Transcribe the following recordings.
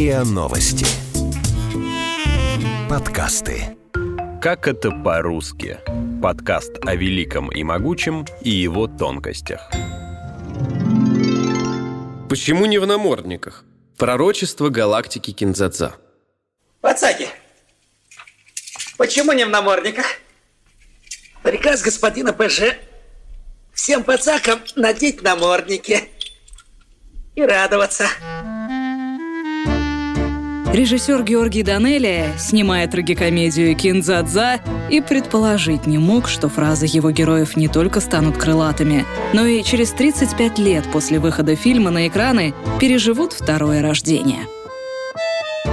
РИА Новости. Подкасты. Как это по-русски? Подкаст о великом и могучем и его тонкостях. Почему не в намордниках? Пророчество галактики Кинзадза. Пацаки, почему не в намордниках? Приказ господина ПЖ всем пацакам надеть намордники и радоваться. Режиссер Георгий Данелия, снимая трагикомедию «Кинзадза», и предположить не мог, что фразы его героев не только станут крылатыми, но и через 35 лет после выхода фильма на экраны переживут второе рождение.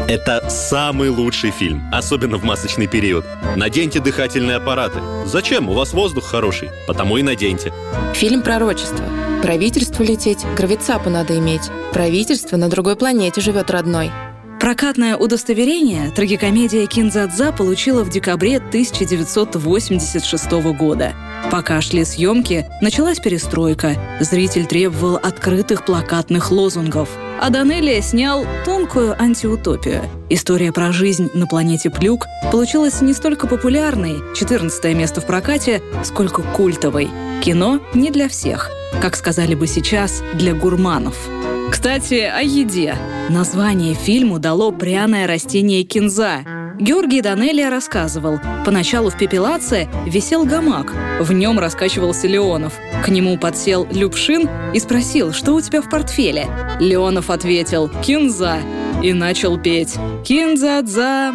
Это самый лучший фильм, особенно в масочный период. Наденьте дыхательные аппараты. Зачем? У вас воздух хороший, потому и наденьте. Фильм «Пророчество». Правительству лететь, гравицапу надо иметь. Правительство на другой планете живет родной. Прокатное удостоверение трагикомедия «Кинзадза» получила в декабре 1986 года. Пока шли съемки, началась перестройка. Зритель требовал открытых плакатных лозунгов. А Данелия снял тонкую антиутопию. История про жизнь на планете Плюк получилась не столько популярной, 14 место в прокате, сколько культовой. Кино не для всех. Как сказали бы сейчас, для гурманов. Кстати, о еде. Название фильму дало пряное растение кинза. Георгий Данелия рассказывал, поначалу в пепелаце висел гамак, в нем раскачивался Леонов. К нему подсел Любшин и спросил, что у тебя в портфеле. Леонов ответил «Кинза» и начал петь «Кинза-дза».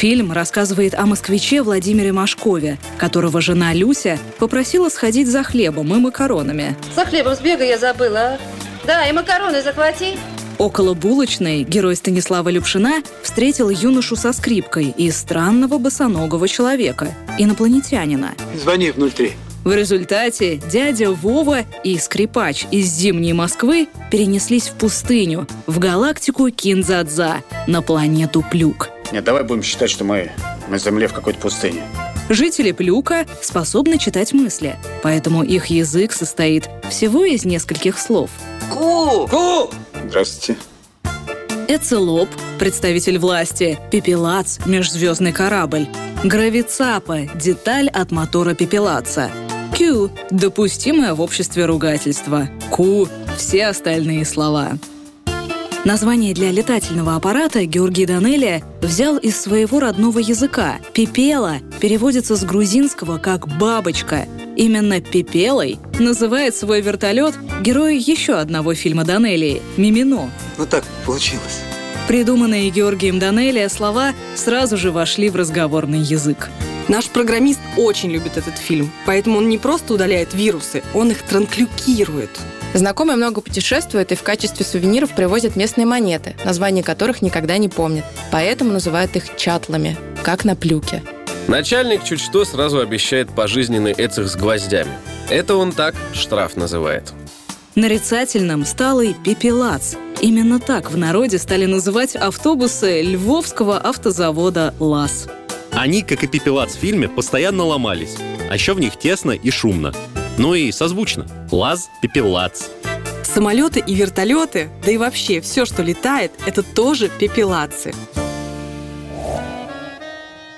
Фильм рассказывает о москвиче Владимире Машкове, которого жена Люся попросила сходить за хлебом и макаронами. За хлебом сбегай, я забыла. Да, и макароны захвати. Около булочной герой Станислава Любшина встретил юношу со скрипкой и странного босоногого человека, инопланетянина. Звони в 03. В результате дядя Вова и скрипач из зимней Москвы перенеслись в пустыню, в галактику Кинзадза, на планету Плюк. Нет, давай будем считать, что мы на Земле в какой-то пустыне. Жители Плюка способны читать мысли, поэтому их язык состоит всего из нескольких слов. Ку! Ку! Здравствуйте. Эцелоп – представитель власти, Пепелац – межзвездный корабль, Гравицапа – деталь от мотора Пепелаца, Q – допустимое в обществе ругательство, Ку – все остальные слова. Название для летательного аппарата Георгий Данелия взял из своего родного языка. «Пепела» переводится с грузинского как «бабочка». Именно «пепелой» называет свой вертолет герой еще одного фильма Данелии «Мимино». Ну так получилось. Придуманные Георгием Данелия слова сразу же вошли в разговорный язык. Наш программист очень любит этот фильм, поэтому он не просто удаляет вирусы, он их транклюкирует. Знакомые много путешествуют и в качестве сувениров привозят местные монеты, названия которых никогда не помнят. Поэтому называют их чатлами, как на плюке. Начальник чуть что сразу обещает пожизненный эцех с гвоздями. Это он так штраф называет. Нарицательным стал и пепелац. Именно так в народе стали называть автобусы Львовского автозавода «ЛАЗ». Они, как и пепелац в фильме, постоянно ломались. А еще в них тесно и шумно. Ну и созвучно. Лаз, пепелац. Самолеты и вертолеты, да и вообще все, что летает, это тоже пепелацы.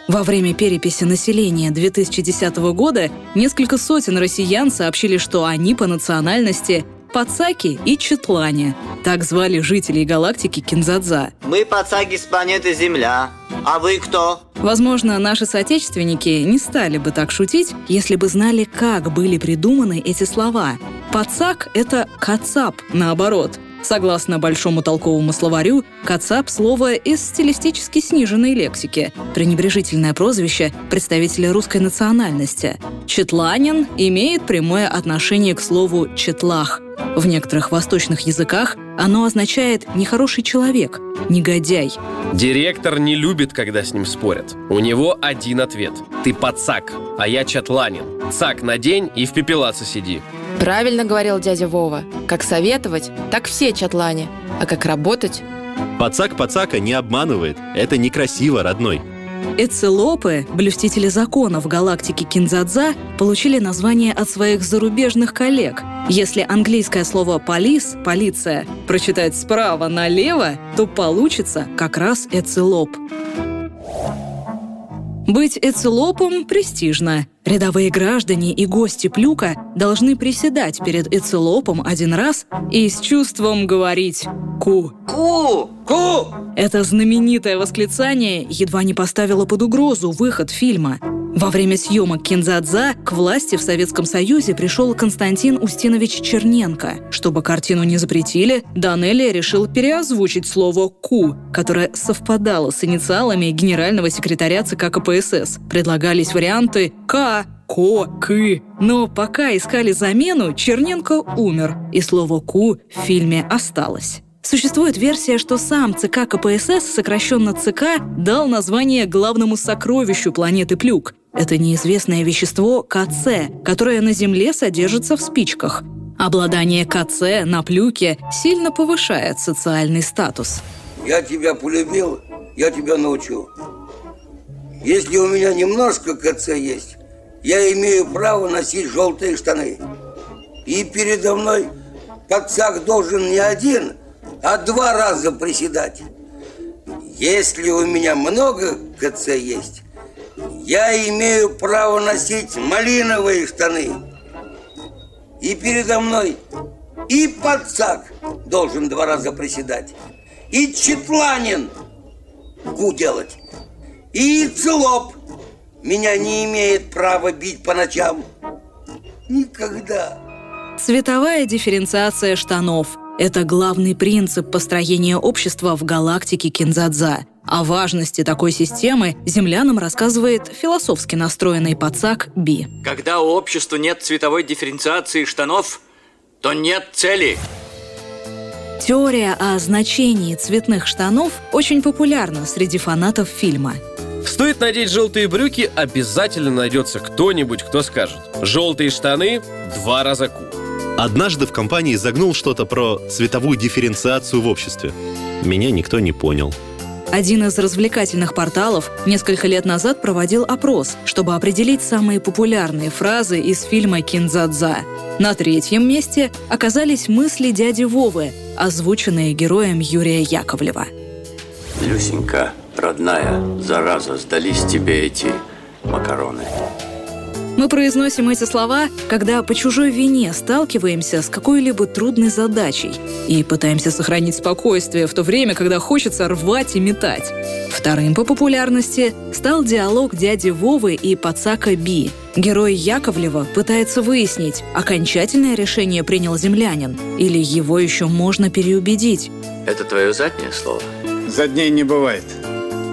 Во время переписи населения 2010 года несколько сотен россиян сообщили, что они по национальности Пацаки и Четлане. Так звали жителей галактики Кинзадза. Мы пацаки с планеты Земля. А вы кто? Возможно, наши соотечественники не стали бы так шутить, если бы знали, как были придуманы эти слова. Пацак — это кацап, наоборот. Согласно большому толковому словарю, «кацап» — слово из стилистически сниженной лексики, пренебрежительное прозвище представителя русской национальности. Четланин имеет прямое отношение к слову «четлах», в некоторых восточных языках оно означает «нехороший человек», «негодяй». Директор не любит, когда с ним спорят. У него один ответ. Ты пацак, а я чатланин. Цак надень и в пепелаце сиди. Правильно говорил дядя Вова. Как советовать, так все чатлане. А как работать? Пацак пацака не обманывает. Это некрасиво, родной. Эцелопы, блюстители законов галактики Кинзадза, получили название от своих зарубежных коллег. Если английское слово «полис» — «полиция» прочитать справа налево, то получится как раз эцелоп. Быть эцелопом престижно. Рядовые граждане и гости Плюка должны приседать перед эцелопом один раз и с чувством говорить «ку». Ку! Ку! Это знаменитое восклицание едва не поставило под угрозу выход фильма. Во время съемок «Кинзадза» к власти в Советском Союзе пришел Константин Устинович Черненко. Чтобы картину не запретили, Данелли решил переозвучить слово «ку», которое совпадало с инициалами генерального секретаря ЦК КПСС. Предлагались варианты «К», «Ко», «Кы». Но пока искали замену, Черненко умер, и слово «ку» в фильме осталось. Существует версия, что сам ЦК КПСС, сокращенно ЦК, дал название главному сокровищу планеты Плюк. Это неизвестное вещество КЦ, которое на Земле содержится в спичках. Обладание КЦ на Плюке сильно повышает социальный статус. Я тебя полюбил, я тебя научу. Если у меня немножко КЦ есть, я имею право носить желтые штаны. И передо мной пацак должен не один, а два раза приседать. Если у меня много КЦ есть, я имею право носить малиновые штаны. И передо мной и пацак должен два раза приседать, и четланин ку делать, и целоп меня не имеет права бить по ночам. Никогда. Цветовая дифференциация штанов – это главный принцип построения общества в галактике Кинзадза. О важности такой системы землянам рассказывает философски настроенный пацак Би. Когда у общества нет цветовой дифференциации штанов, то нет цели. Теория о значении цветных штанов очень популярна среди фанатов фильма. Стоит надеть желтые брюки, обязательно найдется кто-нибудь, кто скажет «желтые штаны – два раза ку». Однажды в компании загнул что-то про цветовую дифференциацию в обществе. Меня никто не понял. Один из развлекательных порталов несколько лет назад проводил опрос, чтобы определить самые популярные фразы из фильма «Кинзадза». На третьем месте оказались мысли дяди Вовы, озвученные героем Юрия Яковлева. Люсенька, родная, зараза, сдались тебе эти макароны. Мы произносим эти слова, когда по чужой вине сталкиваемся с какой-либо трудной задачей и пытаемся сохранить спокойствие в то время, когда хочется рвать и метать. Вторым по популярности стал диалог дяди Вовы и пацака Би. Герой Яковлева пытается выяснить, окончательное решение принял землянин или его еще можно переубедить. Это твое заднее слово? Задней не бывает.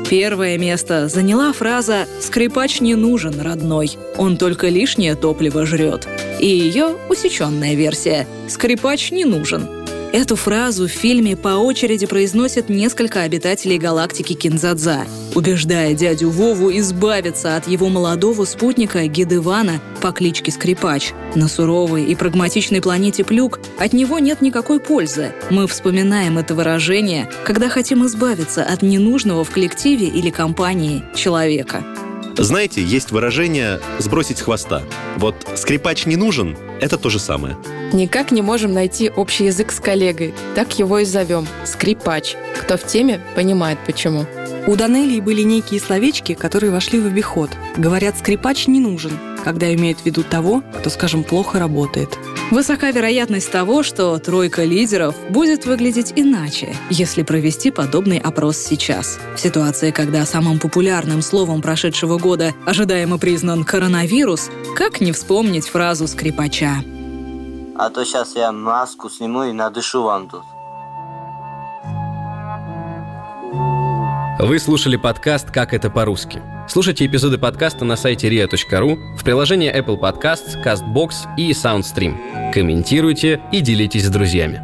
Первое место заняла фраза «Скрипач не нужен, родной, он только лишнее топливо жрет». И ее усеченная версия «Скрипач не нужен». Эту фразу в фильме по очереди произносят несколько обитателей галактики Кинзадза, убеждая дядю Вову избавиться от его молодого спутника Гидывана по кличке Скрипач. На суровой и прагматичной планете Плюк от него нет никакой пользы. Мы вспоминаем это выражение, когда хотим избавиться от ненужного в коллективе или компании человека. Знаете, есть выражение «сбросить с хвоста». Вот «скрипач не нужен» — это то же самое. Никак не можем найти общий язык с коллегой. Так его и зовем – скрипач. Кто в теме, понимает почему. У Данелии были некие словечки, которые вошли в обиход. Говорят, скрипач не нужен, когда имеют в виду того, кто, скажем, плохо работает. Высока вероятность того, что тройка лидеров будет выглядеть иначе, если провести подобный опрос сейчас. В ситуации, когда самым популярным словом прошедшего года ожидаемо признан коронавирус, как не вспомнить фразу скрипача? А то сейчас я маску сниму и надышу вам тут. Вы слушали подкаст «Как это по-русски». Слушайте эпизоды подкаста на сайте ria.ru, в приложении Apple Podcasts, CastBox и SoundStream. Комментируйте и делитесь с друзьями.